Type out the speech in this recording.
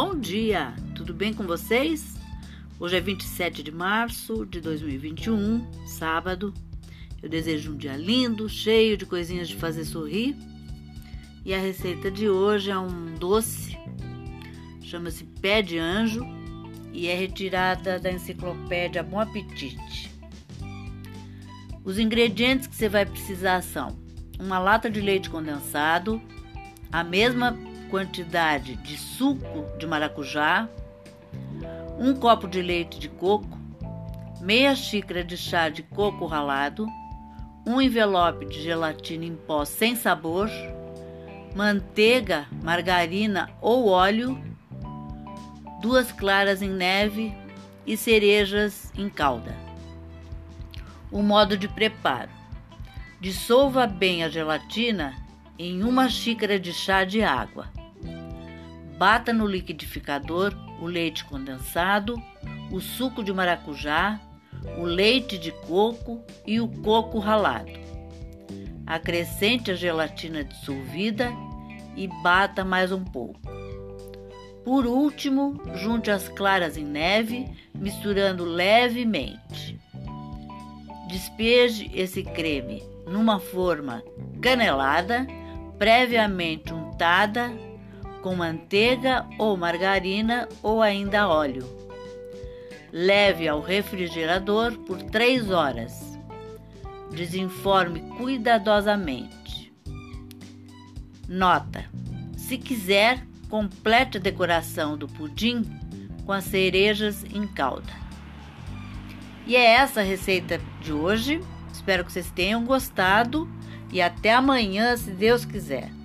Bom dia, tudo bem com vocês? Hoje é 27 de março de 2021, sábado. Eu desejo um dia lindo, cheio de coisinhas de fazer sorrir. E a receita de hoje é um doce, chama-se Pé de Anjo e é retirada da enciclopédia Bom Apetite. Os ingredientes que você vai precisar são uma lata de leite condensado, a mesma quantidade de suco de maracujá, um copo de leite de coco, meia xícara de chá de coco ralado, um envelope de gelatina em pó sem sabor, manteiga, margarina ou óleo, duas claras em neve e cerejas em calda. O modo de preparo: dissolva bem a gelatina em uma xícara de chá de água. Bata no liquidificador o leite condensado, o suco de maracujá, o leite de coco e o coco ralado. Acrescente a gelatina dissolvida e bata mais um pouco. Por último, junte as claras em neve, misturando levemente. Despeje esse creme numa forma canelada, previamente untada com manteiga ou margarina ou ainda óleo. Leve ao refrigerador por 3 horas. Desenforme cuidadosamente. Nota: se quiser, complete a decoração do pudim com as cerejas em calda. E é essa a receita de hoje. Espero que vocês tenham gostado e até amanhã, se Deus quiser.